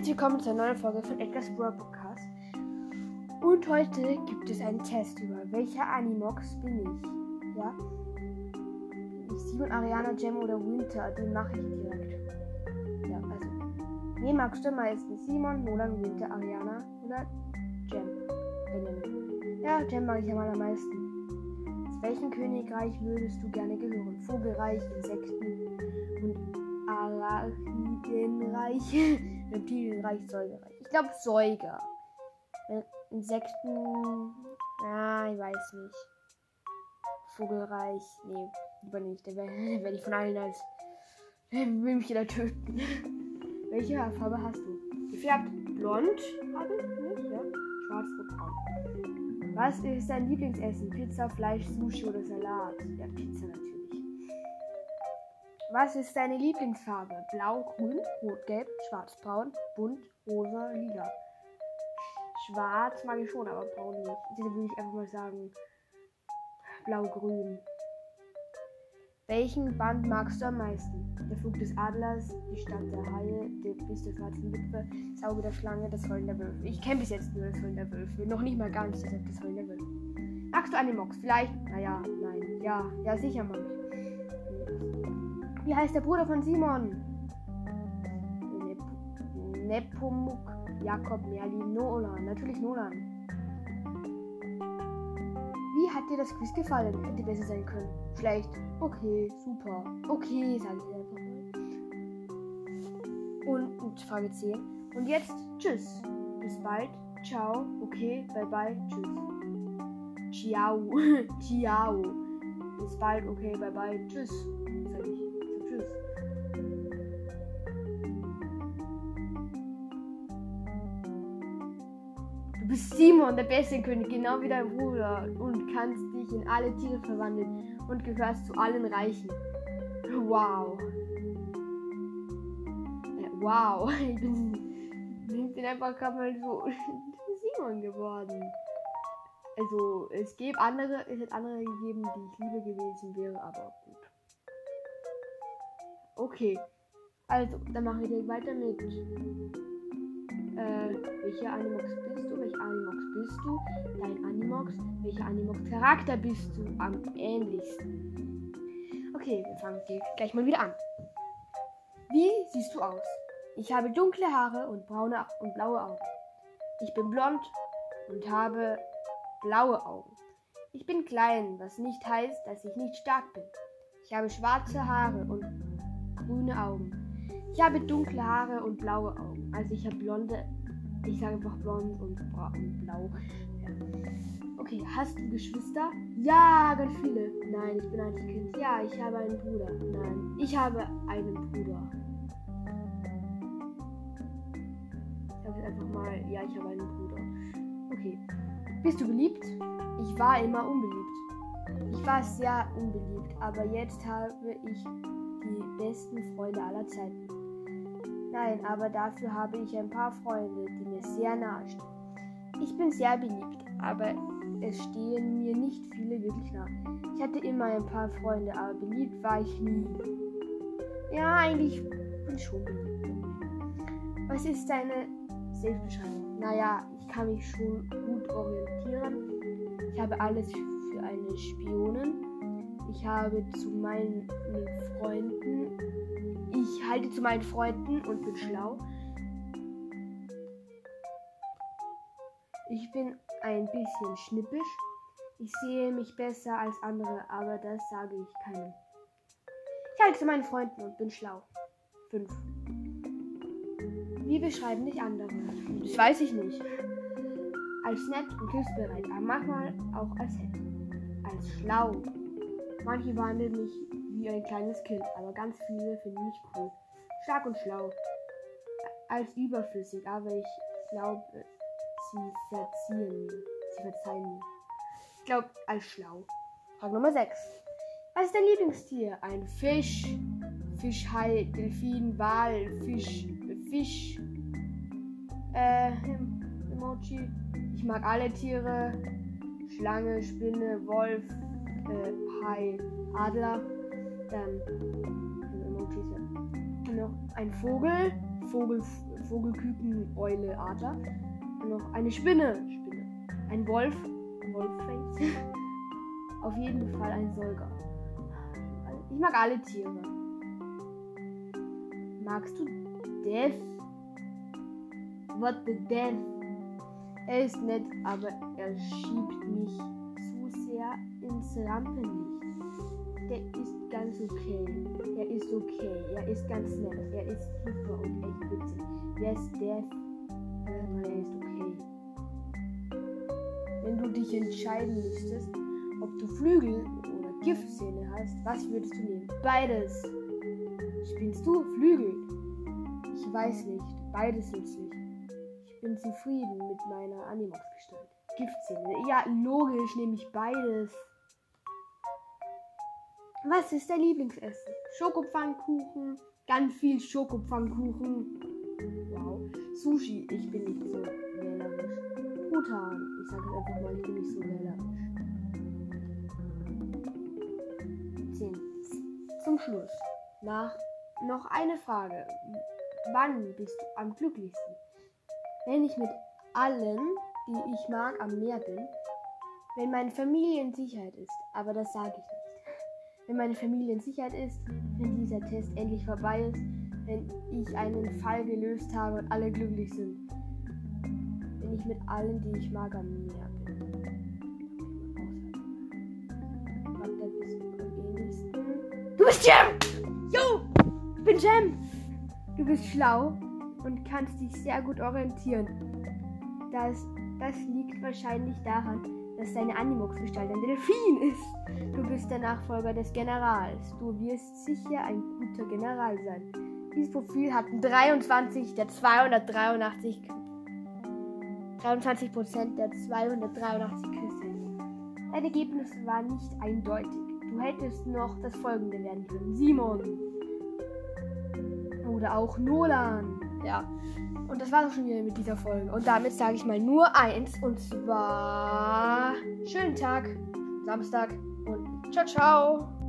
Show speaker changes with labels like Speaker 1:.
Speaker 1: herzlich willkommen zur neuen Folge von Edgar's World Podcast. Und heute gibt es einen Test über welcher Animox bin ich. Ja? Ich Simon, Ariana, Gem oder Winter? Den mache ich direkt. Ja, also. Nee, magst du am meisten? Simon, Nolan, Winter, Ariana oder Gem? Ja, Gem mag ich am allermeisten. Zu welchem Königreich würdest du gerne gehören? Vogelreich, Insekten und Arachidenreich, Reptilienreich, Säugerreich. Ich glaube Säuger. Äh, Insekten. Ah, ich weiß nicht. Vogelreich. Nee, lieber nicht. Der werde werd ich von allen als. Will mich jeder töten. Welche Haarfarbe hast du? Gefärbt blond habe ich ja? Schwarz, rot, braun. Was ist dein Lieblingsessen? Pizza, Fleisch, Sushi oder Salat? Ja, Pizza natürlich. Was ist deine Lieblingsfarbe? Blau, grün, rot, gelb, schwarz, braun, bunt, rosa, lila. Schwarz mag ich schon, aber braun nicht. Deshalb würde ich einfach mal sagen blau-grün. Welchen Band magst du am meisten? Der Flug des Adlers, die Stadt der Haie, der Biss der schwarzen Witwe, das Auge der Schlange, das Heulen der Wölfe. Ich kenne bis jetzt nur das Heulen der Wölfe. Noch nicht mal ganz deshalb das Heulen der Wölfe. Magst du Animox? Vielleicht? Naja, nein. Ja, ja, sicher mag ich. Wie heißt der Bruder von Simon? Nep Nepomuk, Jakob, Merlin, Nolan. Natürlich Nolan. Wie hat dir das Quiz gefallen? Hätte besser sein können. Schlecht. Okay, super. Okay, sage ich einfach mal. Und, und Frage 10. Und jetzt tschüss. Bis bald. Ciao. Okay, bye bye. Tschüss. Ciao. Ciao. Bis bald. Okay, bye bye. Tschüss. Bist Simon, der beste König, genau wie dein Bruder, und kannst dich in alle Tiere verwandeln und gehörst zu allen Reichen. Wow. Äh, wow. Ich bin, ich bin einfach gerade mal so Simon geworden. Also, es gäbe andere, es hätte andere gegeben, die ich lieber gewesen wäre, aber gut. Okay. Also, dann machen wir direkt weiter mit. Äh, welcher Animox bist? Welcher Animox bist du? Dein Animox. Welcher Animox-Charakter bist du am ähnlichsten? Okay, wir fangen gleich mal wieder an. Wie siehst du aus? Ich habe dunkle Haare und braune und blaue Augen. Ich bin blond und habe blaue Augen. Ich bin klein, was nicht heißt, dass ich nicht stark bin. Ich habe schwarze Haare und grüne Augen. Ich habe dunkle Haare und blaue Augen. Also ich habe blonde. Ich sage einfach blond und, und blau. Ja. Okay, hast du Geschwister? Ja, ganz viele. Nein, ich bin Einzelkind. Ja, ich habe einen Bruder. Nein, ich habe einen Bruder. Ich habe einfach mal. Ja, ich habe einen Bruder. Okay. Bist du beliebt? Ich war immer unbeliebt. Ich war sehr unbeliebt, aber jetzt habe ich die besten Freunde aller Zeiten. Nein, aber dafür habe ich ein paar Freunde, die mir sehr nahe stehen. Ich bin sehr beliebt, aber es stehen mir nicht viele wirklich nah. Ich hatte immer ein paar Freunde, aber beliebt war ich nie. Ja, eigentlich bin ich schon beliebt. Was ist deine Selbstbeschreibung? Naja, ich kann mich schon gut orientieren. Ich habe alles für eine Spionin. Ich habe zu meinen Freunden. Ich halte zu meinen Freunden und bin schlau. Ich bin ein bisschen schnippisch. Ich sehe mich besser als andere, aber das sage ich keinem. Ich halte zu meinen Freunden und bin schlau. 5. Wie beschreiben dich andere? Das weiß ich nicht. Als nett und hilfsbereit, aber manchmal auch als. Als schlau. Manche behandeln mich wie ein kleines Kind, aber ganz viele finden mich cool. Stark und schlau. Als überflüssig, aber ich glaube, sie verziehen mir. Sie verzeihen mir. Ich glaube, als schlau. Frage Nummer 6. Was ist dein Lieblingstier? Ein Fisch, Fischhai, Delfin, Wal, Fisch, Fisch, äh, Emoji. Ich mag alle Tiere. Schlange, Spinne, Wolf, äh, Hai, Adler. Dann Emojis, ja. Noch ein Vogel, Vogel, Vogelküken, Eule, Adler. Und noch eine Spinne. Spinne. Ein Wolf. Wolfface. Auf jeden Fall ein Säuger. Ich mag alle Tiere. Magst du Death? What the Death? Er ist nett, aber er schiebt mich zu sehr ins Rampenlicht. Der ist ganz okay. Er ist okay. Er ist ganz nett. Er ist super und echt witzig. Wer ist Death? Er ist okay. Wenn du dich entscheiden müsstest, ob du Flügel oder Giftzähne hast, was würdest du nehmen? Beides. Spielst du Flügel? Ich weiß nicht. Beides nützlich. Ich bin zufrieden mit meiner Animox-Gestalt. Giftzähne. Ja, logisch nehme ich beides. Was ist dein Lieblingsessen? Schokopfannkuchen. Ganz viel Schokopfannkuchen. Wow. Sushi. Ich bin nicht so wählerisch. Truthahn. Ich sage es einfach mal, ich bin nicht so wählerisch. 10. Zum Schluss. Nach noch eine Frage. Wann bist du am glücklichsten? Wenn ich mit allen, die ich mag, am Meer bin. Wenn meine Familie in Sicherheit ist. Aber das sage ich nicht wenn meine Familie in Sicherheit ist, wenn dieser Test endlich vorbei ist, wenn ich einen Fall gelöst habe und alle glücklich sind. Wenn ich mit allen, die ich mag, am Meer bin. Du bist Jam! Jo! Ich bin Jam! Du bist schlau und kannst dich sehr gut orientieren. Das, das liegt wahrscheinlich daran, dass deine Animox-Gestalt ein Delfin ist. Du bist der Nachfolger des Generals. Du wirst sicher ein guter General sein. Dieses Profil hat 23 der 283 23% der 283 Küsse. Dein Ergebnis war nicht eindeutig. Du hättest noch das folgende werden können. Simon. Oder auch Nolan. Ja. Und das war auch schon wieder mit dieser Folge. Und damit sage ich mal nur eins. Und zwar schönen Tag, Samstag und ciao, ciao.